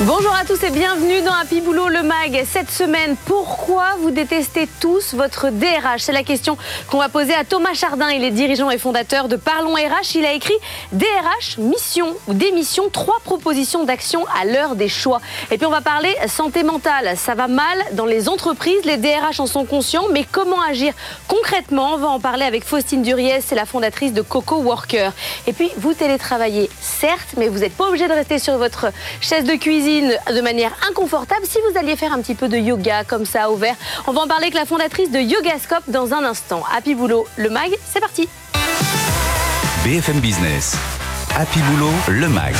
Bonjour à tous et bienvenue dans Happy Boulot le Mag. Cette semaine, pourquoi vous détestez tous votre DRH C'est la question qu'on va poser à Thomas Chardin. Il est dirigeant et fondateur de Parlons RH. Il a écrit DRH, mission ou démission, trois propositions d'action à l'heure des choix. Et puis on va parler santé mentale. Ça va mal dans les entreprises, les DRH en sont conscients, mais comment agir concrètement? On va en parler avec Faustine Duriez, c'est la fondatrice de Coco Worker. Et puis vous télétravaillez, certes, mais vous n'êtes pas obligé de rester sur votre chaise de cuisine de manière inconfortable si vous alliez faire un petit peu de yoga comme ça au vert. On va en parler avec la fondatrice de Yogascope dans un instant. Happy Boulot, le mag, c'est parti. BFM Business, Happy Boulot, le mag,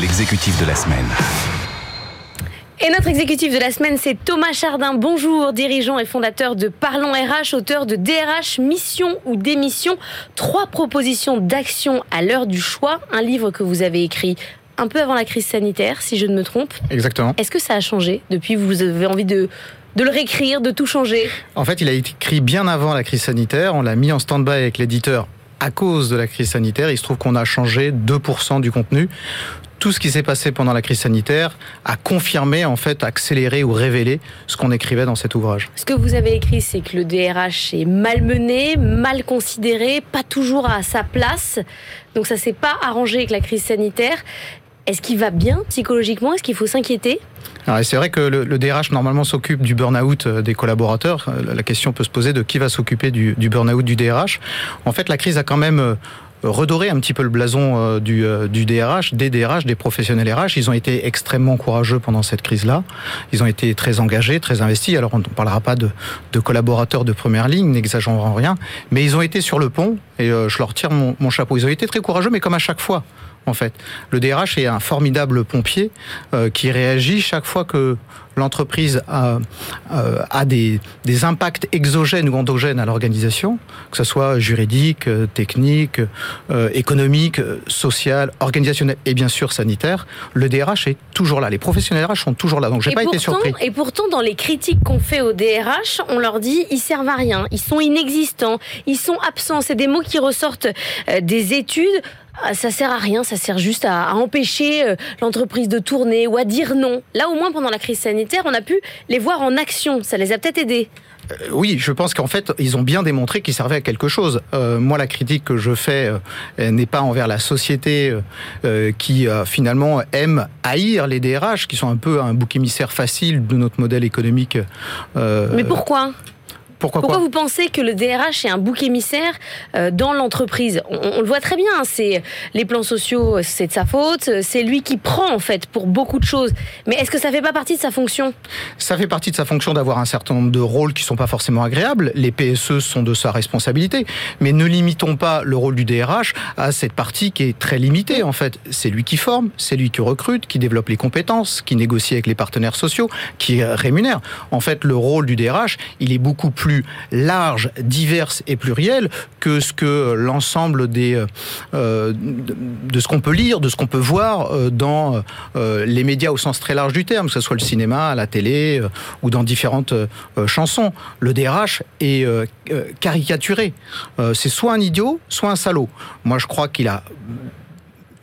l'exécutif de la semaine. Et notre exécutif de la semaine, c'est Thomas Chardin. Bonjour, dirigeant et fondateur de Parlons RH, auteur de DRH Mission ou Démission. Trois propositions d'action à l'heure du choix. Un livre que vous avez écrit un peu avant la crise sanitaire, si je ne me trompe. Exactement. Est-ce que ça a changé depuis Vous avez envie de, de le réécrire, de tout changer? En fait, il a été écrit bien avant la crise sanitaire. On l'a mis en stand-by avec l'éditeur à cause de la crise sanitaire. Il se trouve qu'on a changé 2% du contenu. Tout ce qui s'est passé pendant la crise sanitaire a confirmé, en fait, accéléré ou révélé ce qu'on écrivait dans cet ouvrage. Ce que vous avez écrit, c'est que le DRH est malmené, mal considéré, pas toujours à sa place. Donc ça s'est pas arrangé avec la crise sanitaire. Est-ce qu'il va bien psychologiquement? Est-ce qu'il faut s'inquiéter? C'est vrai que le, DRH normalement s'occupe du burn-out euh, des collaborateurs. Euh, la question peut se poser de qui va s'occuper du, burn-out du DRH. En fait, la crise a quand même euh, redoré un petit peu le blason du, DRH, des DRH, des professionnels RH. Ils ont été extrêmement courageux pendant cette crise-là. Ils ont été très engagés, très investis. Alors on ne parlera pas de, collaborateurs de première ligne, n'exagérons rien, mais ils ont été sur le pont et je leur tire mon chapeau. Ils ont été très courageux, mais comme à chaque fois en fait. Le DRH est un formidable pompier euh, qui réagit chaque fois que l'entreprise a, euh, a des, des, impacts exogènes ou endogènes à l'organisation, que ce soit juridique, euh, technique, économique, social, organisationnel et bien sûr sanitaire. Le DRH est toujours là. Les professionnels RH sont toujours là. Donc j'ai pas été surpris. Et pourtant, dans les critiques qu'on fait au DRH, on leur dit ils servent à rien, ils sont inexistants, ils sont absents. C'est des mots qui ressortent des études. Ah, ça sert à rien, ça sert juste à, empêcher euh, l'entreprise de tourner ou à dire non. Là, au moins, pendant la crise sanitaire, on a pu les voir en action. Ça les a peut-être aidés. Euh, oui, je pense qu'en fait, ils ont bien démontré qu'ils servaient à quelque chose. Euh, moi, la critique que je fais n'est pas envers la société qui finalement aime haïr les DRH, qui sont un peu un bouc émissaire facile de notre modèle économique. Mais pourquoi? Pourquoi, vous pensez que le DRH est un bouc émissaire euh, dans l'entreprise on, le voit très bien, hein, c'est les plans sociaux, c'est de sa faute, c'est lui qui prend en fait pour beaucoup de choses. Mais est-ce que ça fait pas partie de sa fonction? Ça fait partie de sa fonction d'avoir un certain nombre de rôles qui sont pas forcément agréables. Les PSE sont de sa responsabilité, mais ne limitons pas le rôle du DRH à cette partie qui est très limitée en fait. C'est lui qui forme, c'est lui qui recrute, qui développe les compétences, qui négocie avec les partenaires sociaux, qui rémunère. En fait, le rôle du DRH, il est beaucoup plus plus large, diverse et plurielle que ce que l'ensemble des euh, de, ce qu'on peut lire, de ce qu'on peut voir euh, dans euh, les médias au sens très large du terme, que ce soit le cinéma, la télé ou dans différentes chansons. Le DRH est caricaturé. C'est soit un idiot, soit un salaud. Moi, je crois qu'il a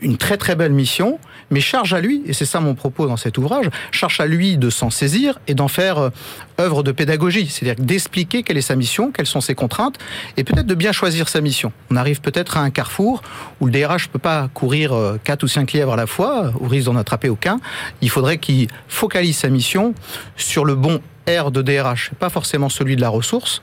une très très belle mission, mais charge à lui, et c'est ça mon propos dans cet ouvrage, charge à lui de s'en saisir et d'en faire euh, œuvre de pédagogie, c'est-à-dire d'expliquer quelle est sa mission, quelles sont ses contraintes, et peut-être de bien choisir sa mission. On arrive peut-être à un carrefour où le DRH ne peut pas courir euh, quatre ou cinq lièvres à la fois, au risque d'en attraper aucun. Il faudrait qu'il focalise sa mission sur le bon R de DRH, pas forcément celui de la ressource,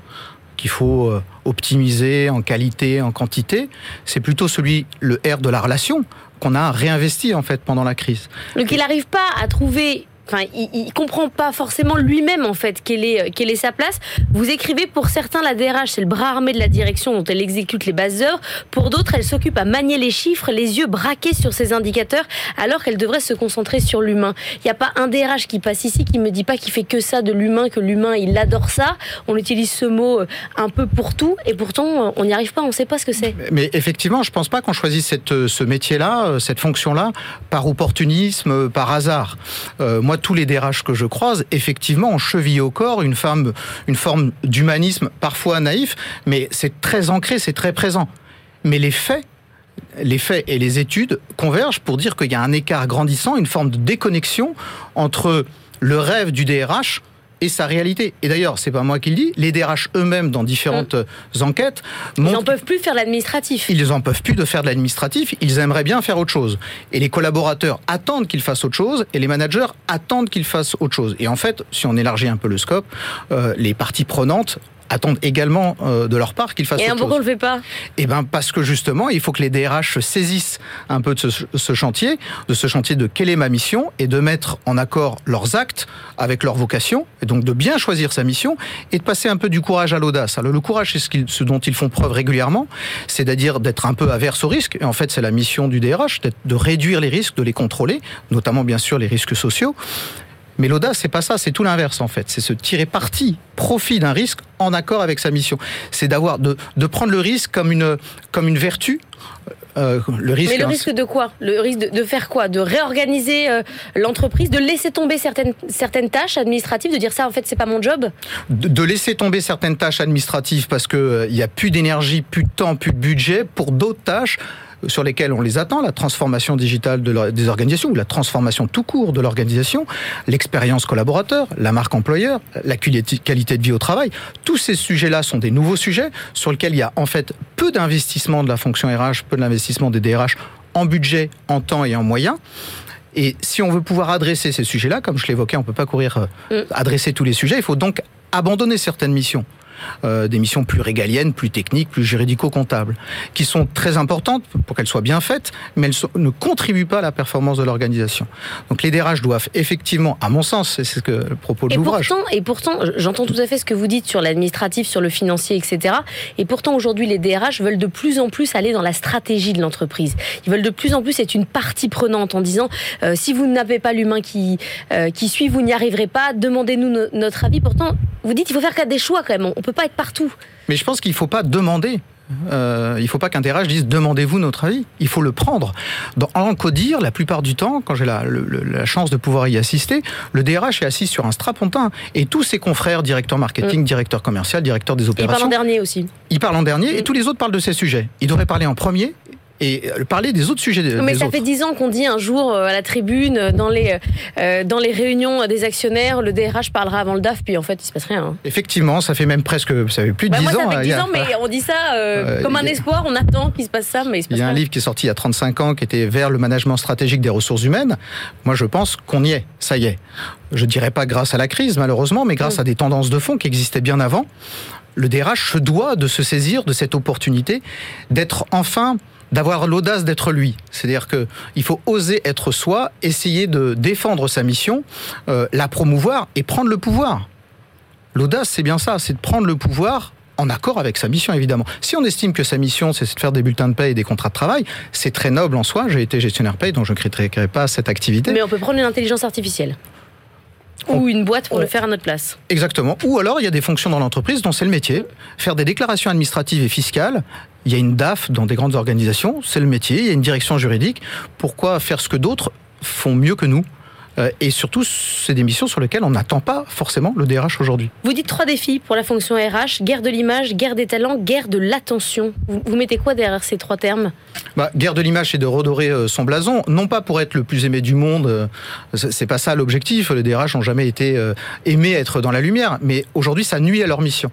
qu'il faut euh, optimiser en qualité, en quantité, c'est plutôt celui, le R de la relation, qu'on a réinvesti en fait pendant la crise. Donc il n'arrive pas à trouver Enfin, il, ne comprend pas forcément lui-même en fait quelle est euh, sa place. Vous écrivez pour certains la DRH c'est le bras armé de la direction dont elle exécute les bases heures. Pour d'autres, elle s'occupe à manier les chiffres, les yeux braqués sur ses indicateurs, alors qu'elle devrait se concentrer sur l'humain. Il n'y a pas un DRH qui passe ici qui me dit pas qu'il fait que ça de l'humain, que l'humain il adore ça. On utilise ce mot euh, un peu pour tout et pourtant euh, on n'y arrive pas, on ne sait pas ce que c'est. Mais effectivement, je pense pas qu'on choisisse cette, ce métier-là, cette fonction-là, par opportunisme, par hasard. moi, tous les DRH que je croise, effectivement, ont chevillé au corps une, une forme d'humanisme parfois naïf, mais c'est très ancré, c'est très présent. Mais les faits les faits et les études convergent pour dire qu'il y a un écart grandissant, une forme de déconnexion entre le rêve du DRH et sa réalité. Et d'ailleurs, c'est pas moi qui le dis, les DRH eux-mêmes dans différentes hum. enquêtes ils n'en peuvent plus faire l'administratif. Ils n'en peuvent plus de faire de l'administratif, ils aimeraient bien faire autre chose. Et les collaborateurs attendent qu'ils fassent autre chose et les managers attendent qu'ils fassent autre chose. Et en fait, si on élargit un peu le scope, euh, les parties prenantes attendent également euh, de leur part qu'ils fassent et chose. Et pourquoi on le fait pas? Eh ben parce que justement, il faut que les DRH se saisissent un peu de ce, chantier, de ce chantier de quelle est ma mission et de mettre en accord leurs actes avec leur vocation, et donc de bien choisir sa mission et de passer un peu du courage à l'audace. Alors le courage, c'est ce, ce, dont ils font preuve régulièrement, c'est-à-dire d'être un peu averse au risque. Et en fait, c'est la mission du DRH, de réduire les risques, de les contrôler, notamment bien sûr les risques sociaux. Mais l'audace, c'est pas ça, c'est tout l'inverse en fait. C'est se tirer parti, profit d'un risque en accord avec sa mission. C'est d'avoir de, de, prendre le risque comme une comme une vertu. Euh, le risque, Mais le risque de quoi? Le risque de, faire quoi? De réorganiser euh, l'entreprise, de laisser tomber certaines, certaines tâches administratives, de dire ça en fait c'est pas mon job? De, laisser tomber certaines tâches administratives parce qu'il euh, il n'y a plus d'énergie, plus de temps, plus de budget pour d'autres tâches sur lesquels on les attend, la transformation digitale de des organisations, ou la transformation tout court de l'organisation, l'expérience collaborateur, la marque employeur, la qualité de vie au travail. Tous ces sujets-là sont des nouveaux sujets sur lesquels il y a en fait peu d'investissement de la fonction RH, peu d'investissement des DRH en budget, en temps et en moyens. Et si on veut pouvoir adresser ces sujets-là, comme je l'évoquais, on ne peut pas courir euh, mm. adresser tous les sujets, il faut donc abandonner certaines missions. Euh, des missions plus régaliennes, plus techniques, plus juridico-comptables, qui sont très importantes pour qu'elles soient bien faites, mais elles ne contribuent pas à la performance de l'organisation. Donc les DRH doivent effectivement, à mon sens, c'est ce que le propos de l'ouvrage. Et pourtant, j'entends tout à fait ce que vous dites sur l'administratif, sur le financier, etc. Et pourtant, aujourd'hui, les DRH veulent de plus en plus aller dans la stratégie de l'entreprise. Ils veulent de plus en plus être une partie prenante en disant euh, si vous n'avez pas l'humain qui, euh, qui suit, vous n'y arriverez pas, demandez-nous notre avis. Pourtant, vous dites il faut faire des choix quand même. On peut pas être partout. Mais je pense qu'il ne faut pas demander. Euh, il ne faut pas qu'un DRH dise demandez-vous notre avis. Il faut le prendre. Dans, en codir, la plupart du temps, quand j'ai la, chance de pouvoir y assister, le DRH est assis sur un strapontin et tous ses confrères, directeur marketing, mm. directeur commercial, directeur des opérations. Il parle en dernier aussi. Il parle en dernier et mm. tous les autres parlent de ces sujets. Il devrait parler en premier et euh, parler des autres sujets. mais ça fait dix ans qu'on dit un jour euh, à la tribune, euh, dans les, dans les réunions des actionnaires, le DRH parlera avant le DAF, puis en fait, il se passe rien. Hein. Effectivement, ça fait même presque, ça fait plus de bah, dix moi, ans. Ça fait 10 ans, mais on dit ça comme un espoir, on attend qu'il se passe ça, mais il se passe Il y a un livre qui est sorti il y a 35 ans qui était vers le management stratégique des ressources humaines. Moi, je pense qu'on y est, ça y est. Je dirais pas grâce à la crise, malheureusement, mais grâce mm. à des tendances de fond qui existaient bien avant. Le DRH se doit de se saisir de cette opportunité d'être enfin d'avoir l'audace d'être lui. C'est-à-dire qu'il faut oser être soi, essayer de défendre sa mission, euh, la promouvoir et prendre le pouvoir. L'audace, c'est bien ça, c'est de prendre le pouvoir en accord avec sa mission, évidemment. Si on estime que sa mission, c'est de faire des bulletins de paie et des contrats de travail, c'est très noble en soi. J'ai été gestionnaire paie, donc je ne critiquerai pas cette activité. Mais on peut prendre une intelligence artificielle. Ou une boîte pour le faire à notre place. Exactement. Ou alors, il y a des fonctions dans l'entreprise dont c'est le métier. Faire des déclarations administratives et fiscales. Il y a une DAF dans des grandes organisations, c'est le métier. Il y a une direction juridique. Pourquoi faire ce que d'autres font mieux que nous? Euh, et surtout, c'est des missions sur lesquelles on n'attend pas forcément le DRH aujourd'hui. Vous dites trois défis pour la fonction RH guerre de l'image, guerre des talents, guerre de l'attention. Vous, mettez quoi derrière ces trois termes? Bah, Guerre de l'image, c'est de redorer euh, son blason, non pas pour être le plus aimé du monde, euh, c'est pas ça l'objectif. Les DRH n'ont jamais été aimés être dans la lumière, mais aujourd'hui, ça nuit à leur mission.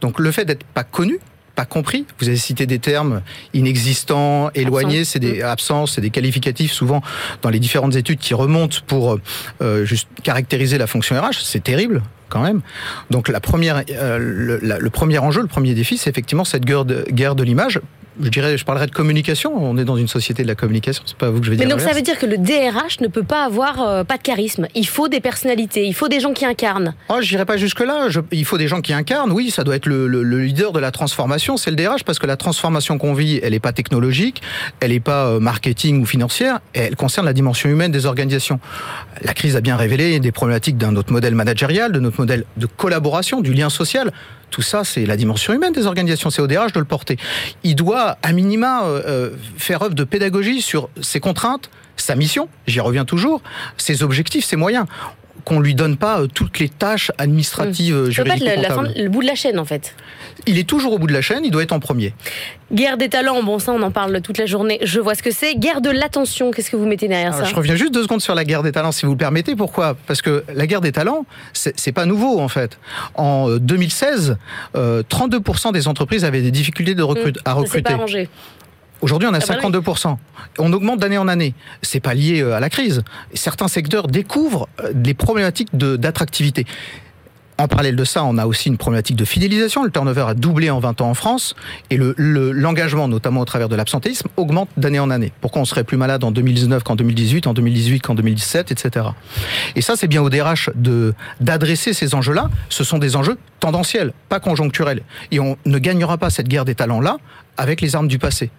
Donc le fait d'être pas connu, pas compris. Vous avez cité des termes inexistants, éloignés, c'est des absences, c'est des qualificatifs souvent dans les différentes études qui remontent pour euh, juste caractériser la fonction RH. C'est terrible quand même. Donc la première, euh, le, premier enjeu, le premier défi, c'est effectivement cette guerre de, guerre de l'image je dirais, je parlerai de communication. On est dans une société de la communication. C'est pas à vous que je vais dire. Mais donc ça veut dire que le DRH ne peut pas avoir euh, pas de charisme. Il faut des personnalités. Il faut des gens qui incarnent. Oh, je n'irai pas jusque là. il faut des gens qui incarnent. Oui, ça doit être le, leader de la transformation. C'est le DRH parce que la transformation qu'on vit, elle n'est pas technologique, elle n'est pas euh, marketing ou financière. Elle concerne la dimension humaine des organisations. La crise a bien révélé des problématiques d'un autre modèle managérial, de notre modèle de collaboration, du lien social. Tout ça, c'est la dimension humaine des organisations. C'est au DRH de le porter. Il doit, à minima, euh, euh, faire œuvre de pédagogie sur ses contraintes, sa mission, j'y reviens toujours, ses objectifs, ses moyens qu'on lui donne pas euh, toutes les tâches administratives, mmh. juridiques. Le, le bout de la chaîne en fait. Il est toujours au bout de la chaîne, il doit être en premier. Guerre des talents, bon ça on en parle toute la journée, je vois ce que c'est. Guerre de l'attention, qu'est-ce que vous mettez derrière ah, ça Je reviens juste deux secondes sur la guerre des talents si vous le permettez. Pourquoi? Parce que la guerre des talents, c'est pas nouveau en fait. En 2016, euh, 32% euh, des entreprises avaient des difficultés de recrute, mmh, à recruter. Ça Aujourd'hui, on a 52%. Ah bah on augmente d'année en année. C'est pas lié euh, à la crise. Certains secteurs découvrent des problématiques d'attractivité. En parallèle de ça, on a aussi une problématique de fidélisation. Le turnover a doublé en 20 ans en France et l'engagement, le, notamment au travers de l'absentéisme, augmente d'année en année. Pourquoi on serait plus malade en 2019 qu'en 2018, en 2018 qu'en 2017, etc. Et ça, c'est bien au DRH d'adresser ces enjeux-là. Ce sont des enjeux tendanciels, pas conjoncturels. Et on ne gagnera pas cette guerre des talents-là avec les armes du passé.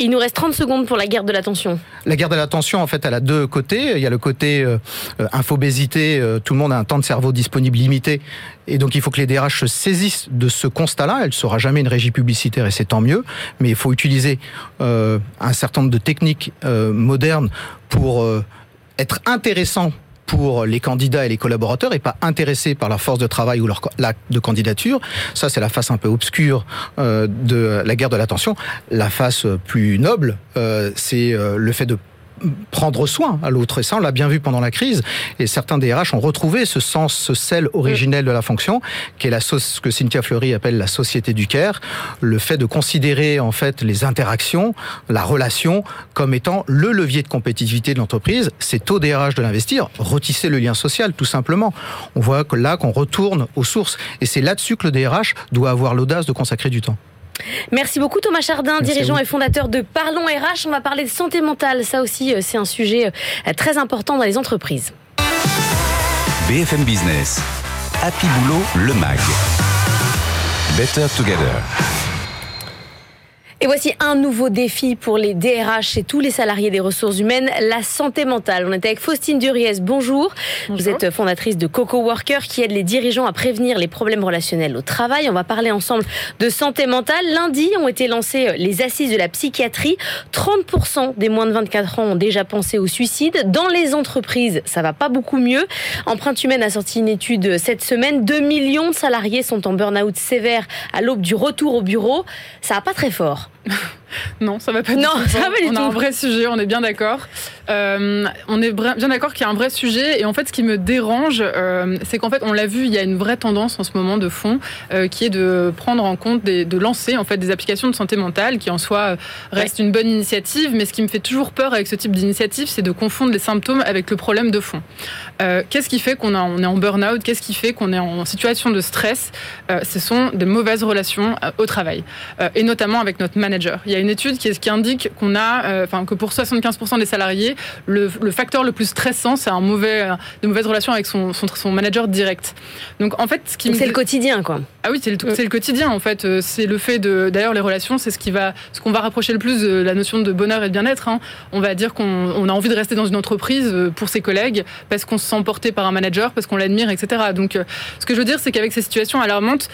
Il nous reste 30 secondes pour la guerre de l'attention. La guerre de l'attention, en fait, elle a deux côtés. Il y a le côté euh, euh, infobésité, euh, tout le monde a un temps de cerveau disponible limité. Et donc, il faut que les DRH se saisissent de ce constat-là. Elle ne sera jamais une régie publicitaire et c'est tant mieux. Mais il faut utiliser un certain nombre de techniques modernes pour être intéressant pour les candidats et les collaborateurs et pas intéressés par leur force de travail ou leur de candidature. Ça, c'est la face un peu obscure euh, de la guerre de l'attention. La face plus noble, euh, c'est euh, le fait de prendre soin à l'autre. Et ça, on l'a bien vu pendant la crise. Et certains DRH ont retrouvé ce sens, ce sel originel de la fonction, qui est la ce que Cynthia Fleury appelle la société du care. Le fait de considérer, en fait, les interactions, la relation, comme étant le levier de compétitivité de l'entreprise. C'est au DRH de l'investir, retisser le lien social, tout simplement. On voit que là, qu'on retourne aux sources. Et c'est là-dessus que le DRH doit avoir l'audace de consacrer du temps. Merci beaucoup Thomas Chardin, dirigeant et fondateur de Parlons RH. On va parler de santé mentale. Ça aussi, euh, c'est un sujet euh, très important dans les entreprises. BFM Business. Happy Boulot, le MAG. Better Together. Et voici un nouveau défi pour les DRH et tous les salariés des ressources humaines, la santé mentale. On était avec Faustine Duriez. Bonjour. Vous êtes fondatrice de Coco Worker qui aide les dirigeants à prévenir les problèmes relationnels au travail. On va parler ensemble de santé mentale. Lundi ont été lancées les assises de la psychiatrie. 30% des moins de 24 ans ont déjà pensé au suicide. Dans les entreprises, ça va pas beaucoup mieux. Empreinte humaine a sorti une étude cette semaine. 2 millions de salariés sont en burn-out sévère à l'aube du retour au bureau. Ça va pas très fort. Ugh. non, ça va pas. Non, ça va du on tout. a un vrai sujet, on est bien d'accord. Euh, on est bien d'accord qu'il y a un vrai sujet. Et en fait, ce qui me dérange, euh, c'est qu'en fait, on l'a vu, il y a une vraie tendance en ce moment de fond, euh, qui est de prendre en compte, de lancer en fait des applications de santé mentale, qui en soi reste une bonne initiative. Mais ce qui me fait toujours peur avec ce type d'initiative, c'est de confondre les symptômes avec le problème de fond. Qu'est-ce qui fait qu'on on est en burn-out? Qu'est-ce qui fait qu'on est en situation de stress? Ce sont des mauvaises relations au travail, et notamment avec notre manager. Il y a une étude qui, qui indique qu'on a, enfin que pour 75% des salariés le, facteur le plus stressant, c'est un mauvais, euh, de mauvaises relations avec son, son, manager direct. Donc en fait, ce qui c'est le quotidien, quoi. Ah oui, c'est le, le, quotidien en fait. Euh, c'est le fait de, d'ailleurs, les relations, c'est ce qui va, ce qu'on va rapprocher le plus de la notion de bonheur et de bien-être. Hein. On va dire qu'on a envie de rester dans une entreprise euh, pour ses collègues parce qu'on se sent porté par un manager, parce qu'on l'admire, etc. Donc, ce que je veux dire, c'est qu'avec ces situations alarmantes,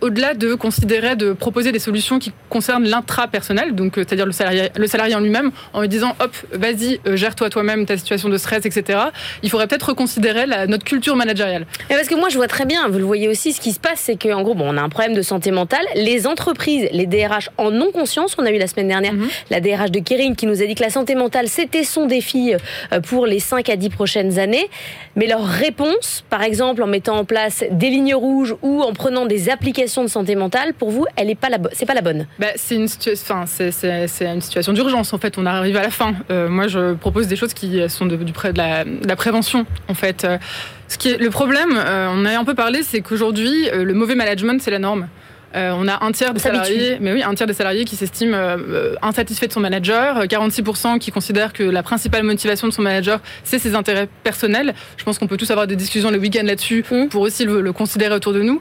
au-delà de considérer, de proposer des solutions qui concernent l'intra-personnel, donc c'est-à-dire le salarié, le salarié en lui-même, en lui disant, hop, vas-y, gère-toi toi-même ta situation de stress, etc. Il faudrait peut-être reconsidérer notre culture managériale. Et parce que moi, je vois très bien, vous le voyez aussi, ce qui se passe, c'est qu'en gros, bon, on a un problème de santé mentale. Les entreprises, les DRH en ont conscience. On a eu la semaine dernière mhm. la DRH de Kering qui nous a dit que la santé mentale, c'était son défi euh, pour les 5 à 10 prochaines années. Mais leur réponse, par exemple, en mettant en place des lignes rouges ou en prenant des applications de santé mentale, pour vous, elle n'est pas la c'est pas la bonne. Bah, c'est une, enfin, c'est, une situation d'urgence en fait. On arrive à la fin. Euh, moi, je propose des choses qui sont de, du près de la, la, prévention, en fait. Euh, ce qui est le problème, euh, on a un peu parlé, c'est qu'aujourd'hui, le mauvais management, c'est la norme. on a un tiers des salariés, mais oui, un tiers des salariés qui s'estiment insatisfaits de son manager, 46% qui considèrent que la principale motivation de son manager, c'est ses intérêts personnels. Je pense qu'on peut tous avoir des discussions le week-end là-dessus mmh. pour aussi le, considérer autour de nous.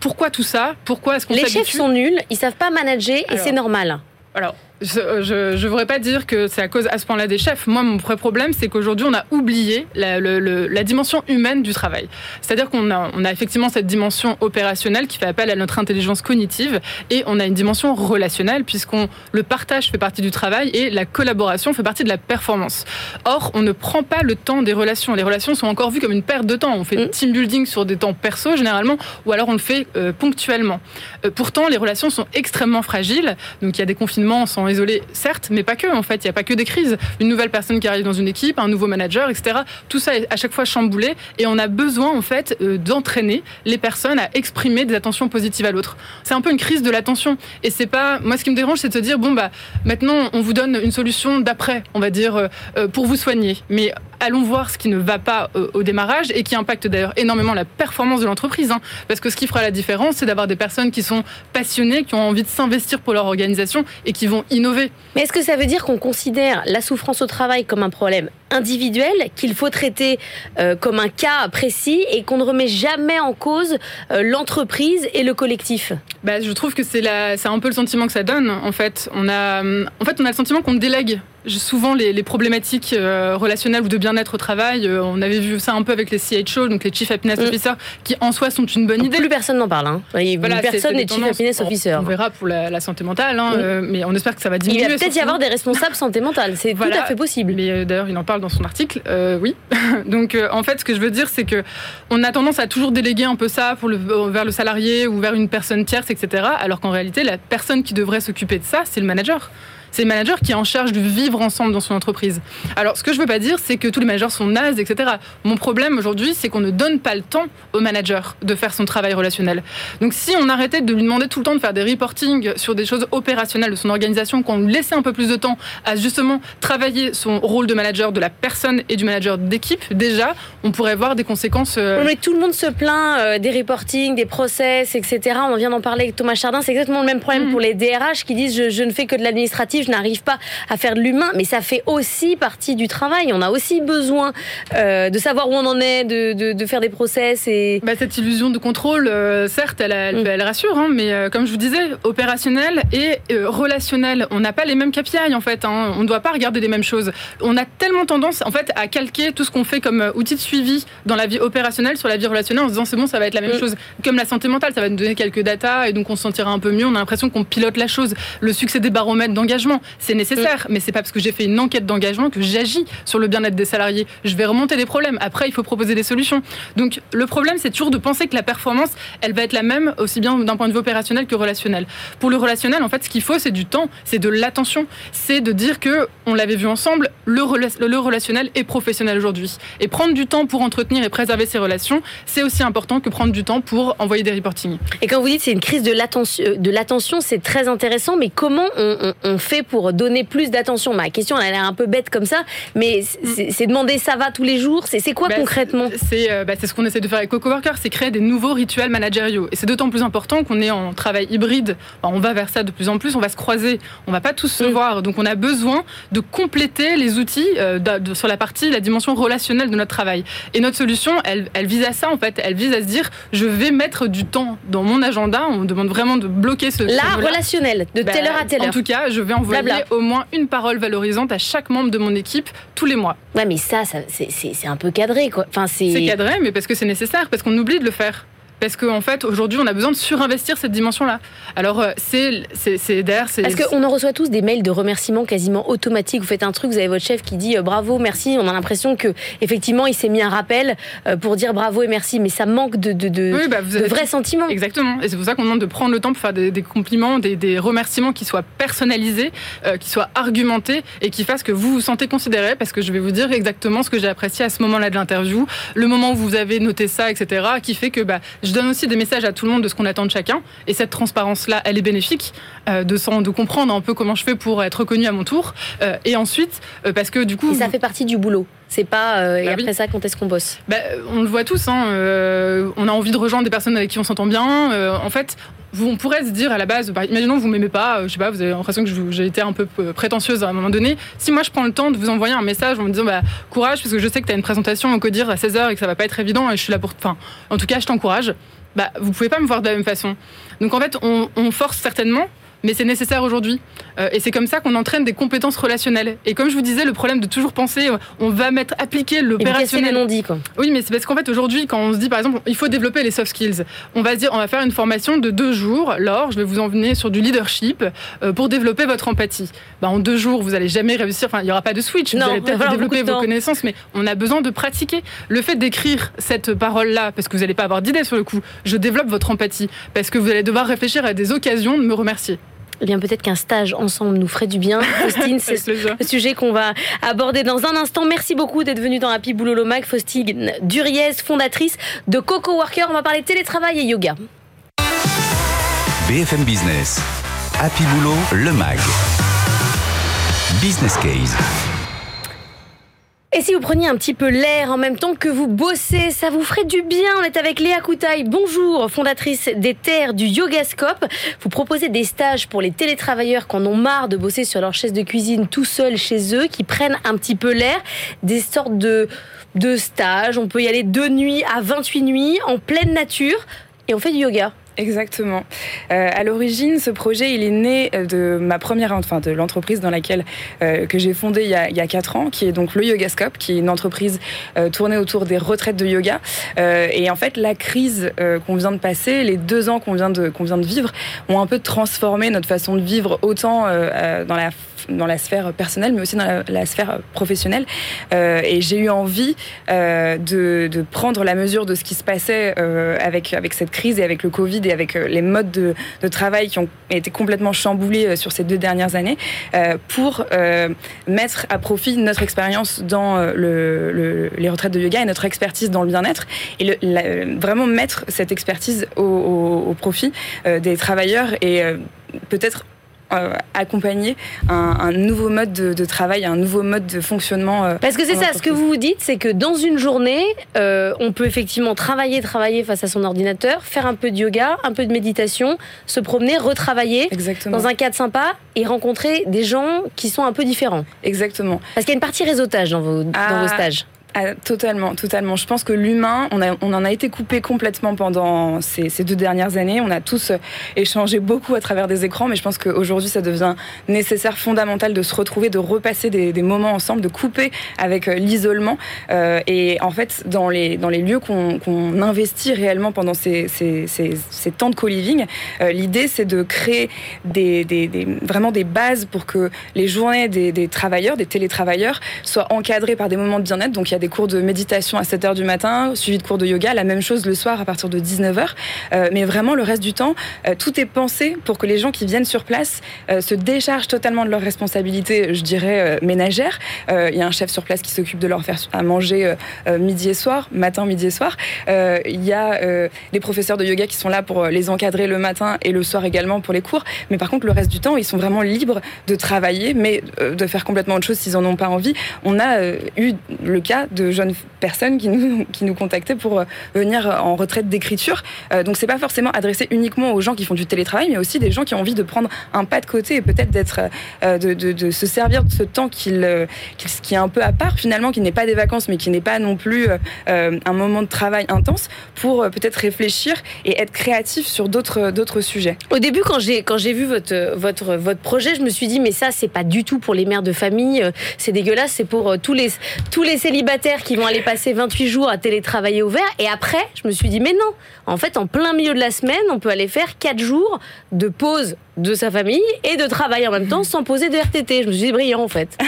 Pourquoi tout ça? Pourquoi est-ce qu'on Les chefs sont nuls, ils savent pas manager et c'est normal. Alors, je ne voudrais pas dire que c'est à cause à ce point-là des chefs. Moi, mon vrai problème, c'est qu'aujourd'hui, on a oublié la, la, dimension humaine du travail. C'est-à-dire qu'on a, on a effectivement cette dimension opérationnelle qui fait appel à notre intelligence cognitive et on a une dimension relationnelle puisqu'on le partage fait partie du travail et la collaboration fait partie de la performance. Or, on ne prend pas le temps des relations. Les relations sont encore vues comme une perte de temps. On fait mm. team building sur des temps perso généralement ou alors on le fait euh, ponctuellement. Euh, pourtant, les relations sont extrêmement fragiles. Donc, il y a des confinements sans isolés, certes, mais pas que. En fait, il n'y a pas que des crises. Une nouvelle personne qui arrive dans une équipe, un nouveau manager, etc. Tout ça est à chaque fois chamboulé et on a besoin en fait euh, d'entraîner les personnes à exprimer des attentions positives à l'autre. C'est un peu une crise de l'attention. Et c'est pas moi ce qui me dérange, c'est de se dire bon bah maintenant on vous donne une solution d'après, on va dire pour vous soigner. Mais allons voir ce qui ne va pas au démarrage et qui impacte d'ailleurs énormément la performance de l'entreprise. Hein. parce que ce qui fera la différence, c'est d'avoir des personnes qui sont passionnées, qui ont envie de s'investir pour leur organisation et qui vont innover. Mais est-ce que ça veut dire qu'on considère la souffrance au travail comme un problème individuel qu'il faut traiter euh, comme un cas précis et qu'on ne remet jamais en cause euh, l'entreprise et le collectif? Bah, Je trouve que c'est un peu le sentiment que ça donne. En fait, on a, en fait, on a le sentiment qu'on délègue souvent les, problématiques euh, relationnelles ou de bien-être au travail. Euh, on avait vu ça un peu avec les CHO, donc les Chief Happiness mm. Officers, qui en soi sont une bonne idée. Plus personne n'en parle. Hein. personne n'est Chief Happiness Officer. On, verra pour la, santé mentale, hein, mm. euh, mais on espère que ça va diminuer. Il va peut-être y avoir des responsables santé mentale, c'est tout à fait possible. Mais d'ailleurs, il en parle dans son article, oui. donc en fait, ce que je veux dire, c'est que on a tendance à toujours déléguer un peu ça pour le, vers le salarié ou vers une personne tierce, etc. Alors qu'en réalité, la personne qui devrait s'occuper de ça, c'est le manager c'est le manager qui est en charge de vivre ensemble dans son entreprise. Alors, ce que je veux pas dire, c'est que tous les managers sont nazes, etc. Mon problème aujourd'hui, c'est qu'on ne donne pas le temps au manager de faire son travail relationnel. Donc, si on arrêtait de lui demander tout le temps de faire des reportings sur des choses opérationnelles de son organisation, qu'on lui laissait un peu plus de temps à justement travailler son rôle de manager de la personne et du manager d'équipe, déjà, on pourrait voir des conséquences. Euh, mais tout le monde se plaint euh, des reportings, des process, etc. On vient d'en parler avec Thomas Chardin. C'est exactement le même problème mhm. pour les DRH qui disent je, je ne fais que de l'administratif je n'arrive pas à faire de l'humain, mais ça fait aussi partie du travail. On a aussi besoin euh, de savoir où on en est, de, de, faire des process. Et... Bah, cette illusion de contrôle, euh, certes, elle, elle, mm. rassure, hein, mais euh, comme je vous disais, opérationnel et relationnel, on n'a pas les mêmes KPI en fait. Hein. On ne doit pas regarder les mêmes choses. On a tellement tendance en fait à calquer tout ce qu'on fait comme outil de suivi dans la vie opérationnelle sur la vie relationnelle en se disant c'est bon, ça va être la même mm. chose. Comme la santé mentale, ça va nous donner quelques datas et donc on se sentira un peu mieux. On a l'impression qu'on pilote la chose. Le succès des baromètres d'engagement c'est nécessaire, mais c'est pas parce que j'ai fait une enquête d'engagement que j'agis sur le bien-être des salariés. Je vais remonter les problèmes. Après, il faut proposer des solutions. Donc, le problème, c'est toujours de penser que la performance, elle va être la même aussi bien d'un point de vue opérationnel que relationnel. Pour le relationnel, en fait, ce qu'il faut, c'est du temps, c'est de l'attention, c'est de dire que, on l'avait vu ensemble, le, le relationnel est professionnel aujourd'hui. Et prendre du temps pour entretenir et préserver ses relations, c'est aussi important que prendre du temps pour envoyer des reportings. Et quand vous dites c'est une crise de l'attention, c'est très intéressant, mais comment on, on fait pour donner plus d'attention Ma question, elle a l'air un peu bête comme ça, mais c'est demander ça va tous les jours. C'est quoi bah, concrètement? euh, bah, C'est ce qu'on essaie de faire avec Coco Worker, c'est créer des nouveaux rituels managériaux. Et c'est d'autant plus important qu'on est en travail hybride. on va vers ça de plus en plus, on va se croiser, on va pas tous se mm. voir. Donc on a besoin de compléter les outils euh, sur la partie, la dimension relationnelle de notre travail. Et notre solution, elle, elle vise à ça en fait. Elle vise à se dire, je vais mettre du temps dans mon agenda. On demande vraiment de bloquer ce. Là, relationnel, de bah, telle heure à telle heure. En tout cas, je vais envoyer au moins une parole valorisante à chaque membre de mon équipe tous les mois. Ouais, mais ça, ça c'est un peu cadré, quoi. Enfin, c'est cadré, mais parce que c'est nécessaire, parce qu'on oublie de le faire. Parce qu'en fait, aujourd'hui, on a besoin de surinvestir cette dimension-là. Alors, euh, c'est d'ailleurs. Parce qu'on en reçoit tous des mails de remerciements quasiment automatiques. Vous faites un truc, vous avez votre chef qui dit euh, bravo, merci. On a l'impression que effectivement, il s'est mis un rappel euh, pour dire bravo et merci. Mais ça manque de, de, de, bah, vrais sentiments. Exactement. Et c'est pour ça qu'on demande de prendre le temps pour faire des, compliments, des, remerciements qui soient personnalisés, qui soient argumentés et qui fassent que vous vous sentez considéré. Parce que je vais vous dire exactement ce que j'ai apprécié à ce moment-là de l'interview, le moment où vous avez noté ça, etc., qui fait que bah, je donne aussi des messages à tout le monde de ce qu'on attend de chacun. Et cette transparence-là, elle est bénéfique euh, de, de comprendre un peu comment je fais pour être reconnu à mon tour. Euh, et ensuite, euh, parce que du coup. ça fait partie du boulot. C'est pas et bah après ça quand est-ce qu'on bosse? Bah, On le voit tous. Hein, on a envie de rejoindre des personnes avec qui on s'entend bien. en fait, on pourrait se dire à la base, bah, imaginons vous m'aimez pas, je sais pas, vous avez l'impression que j'ai été un peu prétentieuse à un moment donné. Si moi je prends le temps de vous envoyer un message en me disant bah, courage parce que je sais que tu as une présentation au CODIR à 16h et que ça va pas être évident et je suis là pour. Enfin, en tout cas, je t'encourage bah, vous pouvez pas me voir de la même façon. Donc en fait, on, force certainement mais c'est nécessaire aujourd'hui. Euh, et c'est comme ça qu'on entraîne des compétences relationnelles. Et comme je vous disais, le problème de toujours penser, euh, on va mettre appliquer l'opérationnel. non dit quoi. Oui, mais c'est parce qu'en fait aujourd'hui, quand on se dit par exemple, il faut développer les soft skills, on va se dire, on va faire une formation de deux jours. Laure, je vais vous emmener sur du leadership euh, pour développer votre empathie. Bah, en deux jours, vous allez jamais réussir. Enfin, il n'y aura pas de switch. Non, vous allez peut-être développer vos temps. connaissances, mais on a besoin de pratiquer. Le fait d'écrire cette parole-là, parce que vous n'allez pas avoir d'idée sur le coup, je développe votre empathie, parce que vous allez devoir réfléchir à des occasions de me remercier. Eh bien, peut-être qu'un stage ensemble nous ferait du bien. Faustine, c'est le sujet qu'on va aborder dans un instant. Merci beaucoup d'être venu dans Happy Boulot Mag. Faustine Duriez, fondatrice de Coco Worker. On va parler télétravail et yoga. BFM Business. Happy Boulot, le MAG. Business Case. Et si vous preniez un petit peu l'air en même temps que vous bossez, ça vous ferait du bien. On est avec Léa Koutaï. Bonjour, fondatrice des Terres du Yogascope. Vous proposez des stages pour les télétravailleurs qui en ont marre de bosser sur leur chaise de cuisine tout seuls chez eux, qui prennent un petit peu l'air. Des sortes de, de stages. On peut y aller deux nuits à 28 nuits en pleine nature. Et on fait du yoga. Exactement. Euh, à l'origine, ce projet, il est né euh, de ma première, enfin de l'entreprise dans laquelle euh, que j'ai fondée il y, a, il y a quatre ans, qui est donc le Yogascope, qui est une entreprise euh, tournée autour des retraites de yoga. Euh, et en fait, la crise euh, qu'on vient de passer, les deux ans qu'on vient de qu'on vient de vivre, ont un peu transformé notre façon de vivre autant dans la dans la sphère personnelle, mais aussi dans la, sphère professionnelle. Euh, et j'ai eu envie euh, de, de prendre la mesure de ce qui se passait euh, avec, avec cette crise et avec le Covid et avec euh, les modes de, de travail qui ont été complètement chamboulés euh, sur ces deux dernières années pour mettre à profit notre expérience dans le, le- les retraites de yoga et notre expertise dans le bien-être et le- la- vraiment mettre cette expertise au, au- au profit des travailleurs et peut-être accompagner un, un nouveau mode de, de travail, un nouveau mode de fonctionnement. euh, Parce que c'est ça, ce que vous vous dites, c'est que dans une journée, euh, on peut effectivement travailler, travailler face à son ordinateur, faire un peu de yoga, un peu de méditation, se promener, retravailler Exactement. dans un cadre sympa et rencontrer des gens qui sont un peu différents. Exactement. Parce qu'il y a une partie réseautage dans vos, dans Ah. vos stages. Ah, totalement, totalement. Je pense que l'humain, on, en a été coupé complètement pendant ces, deux dernières années. On a tous euh, échangé beaucoup à travers des écrans, mais je pense qu'aujourd'hui, ça devient nécessaire, fondamental de se retrouver, de repasser des, moments ensemble, de couper avec euh, l'isolement. Euh, et en fait, dans les, lieux qu'on investit réellement pendant ces, temps de co-living, l'idée, c'est de créer vraiment des bases pour que les journées des travailleurs, des télétravailleurs, soient encadrées par des moments de bien-être. Donc, il y a des cours de méditation à 7 h du matin, suivi de cours de yoga, la même chose le soir à partir de 19 h mais vraiment, le reste du temps, euh, tout est pensé pour que les gens qui viennent sur place euh, se déchargent totalement de leurs responsabilités, je dirais, euh, ménagères. Euh, Il y a un chef sur place qui s'occupe de leur faire à manger euh, euh, midi et soir, matin, midi et soir. Euh, Il y a euh, des professeurs de yoga qui sont là pour euh, les encadrer le matin et le soir également pour les cours. Mais par contre, le reste du temps, ils sont vraiment libres de travailler, mais euh, de faire complètement autre chose s'ils en ont pas envie. On a euh, eu le cas de jeunes personnes qui nous, qui nous contactaient pour euh, venir en retraite d'écriture. Euh, donc, c'est pas forcément adressé uniquement aux gens qui font du télétravail, mais aussi des gens qui ont envie de prendre un pas de côté et peut-être d'être, euh, de, de, se servir de ce temps qui est un peu à part finalement, qui n'est pas des vacances, mais qui n'est pas non plus un moment de travail intense, pour peut-être réfléchir et être créatif sur d'autres, sujets. Au début, quand j'ai quand j'ai vu votre votre votre projet, je me suis dit mais ça c'est pas du tout pour les mères de famille, c'est dégueulasse, c'est pour tous les tous les célibataires qui vont aller passer 28 jours à télétravailler au vert. Et après, je me suis dit mais non, en fait en plein milieu de la semaine, on peut aller faire 4 jours de pause de sa famille et de travail en même temps sans poser de RTT. Je me suis dit brillant en fait.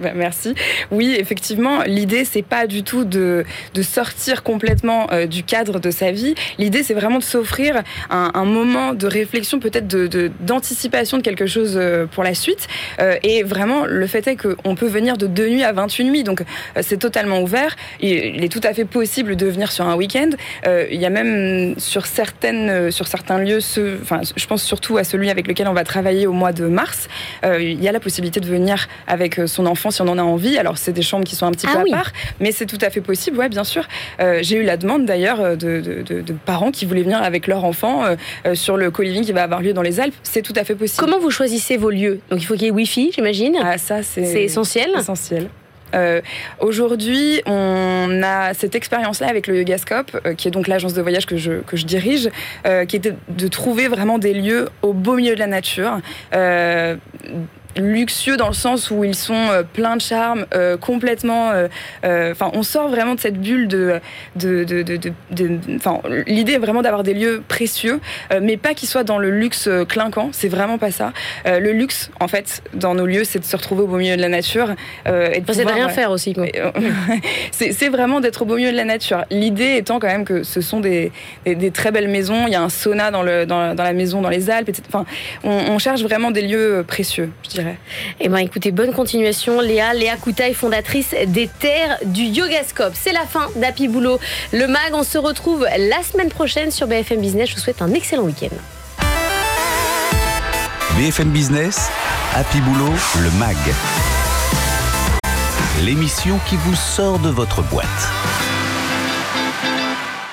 Bah, merci. Oui, effectivement, l'idée c'est pas du tout de, de sortir complètement euh, du cadre de sa vie. L'idée c'est vraiment de s'offrir un, moment de réflexion, peut-être de, de- d'anticipation de, quelque chose euh, pour la suite. Euh, et vraiment, le fait est qu'on peut venir de deux nuits à 28 nuits, donc c'est totalement ouvert. Il, est tout à fait possible de venir sur un week-end. Il y a même sur certaines, sur certains lieux, je pense surtout à celui avec lequel on va travailler au mois de mars. Euh, il y a la possibilité de venir avec euh, son enfant si on en a envie. Alors c'est des chambres qui sont un petit Ah peu oui. à part, mais c'est tout à fait possible, ouais, bien sûr. Euh, J'ai eu la demande d'ailleurs de, de- de- de parents qui voulaient venir avec leur enfant euh, sur le co-living qui va avoir lieu dans les Alpes. C'est tout à fait possible. Comment vous choisissez vos lieux? Donc il faut qu'il y ait Wi-Fi, j'imagine? ah, ça c'est c'est essentiel. Essentiel. Aujourd'hui, on a cette expérience-là avec le Yogascope, qui est donc l'agence de voyage que je, dirige, qui est de, trouver vraiment des lieux au beau milieu de la nature luxueux dans le sens où ils sont euh, pleins de charme, euh, complètement. Euh, enfin, on sort vraiment de cette bulle de. de, de, de, l'idée est vraiment d'avoir des lieux précieux, mais pas qu'ils soient dans le luxe clinquant. C'est vraiment pas ça. le luxe, en fait, dans nos lieux, c'est de se retrouver au beau milieu de la nature. et c'est de rien faire aussi. c'est vraiment d'être au beau milieu de la nature. L'idée étant quand même que ce sont des, des, très belles maisons. Il y a un sauna dans, le, dans, dans la maison, dans les Alpes. Enfin, on, on cherche vraiment des lieux précieux, je dirais. Eh bien, écoutez, bonne continuation, Léa. Léa Koutaï, fondatrice des Terres du Yogascope. C'est la fin d'Happy Boulot. Le MAG, on se retrouve la semaine prochaine sur BFM Business. Je vous souhaite un excellent week-end. BFM Business, Happy Boulot, le MAG. L'émission qui vous sort de votre boîte.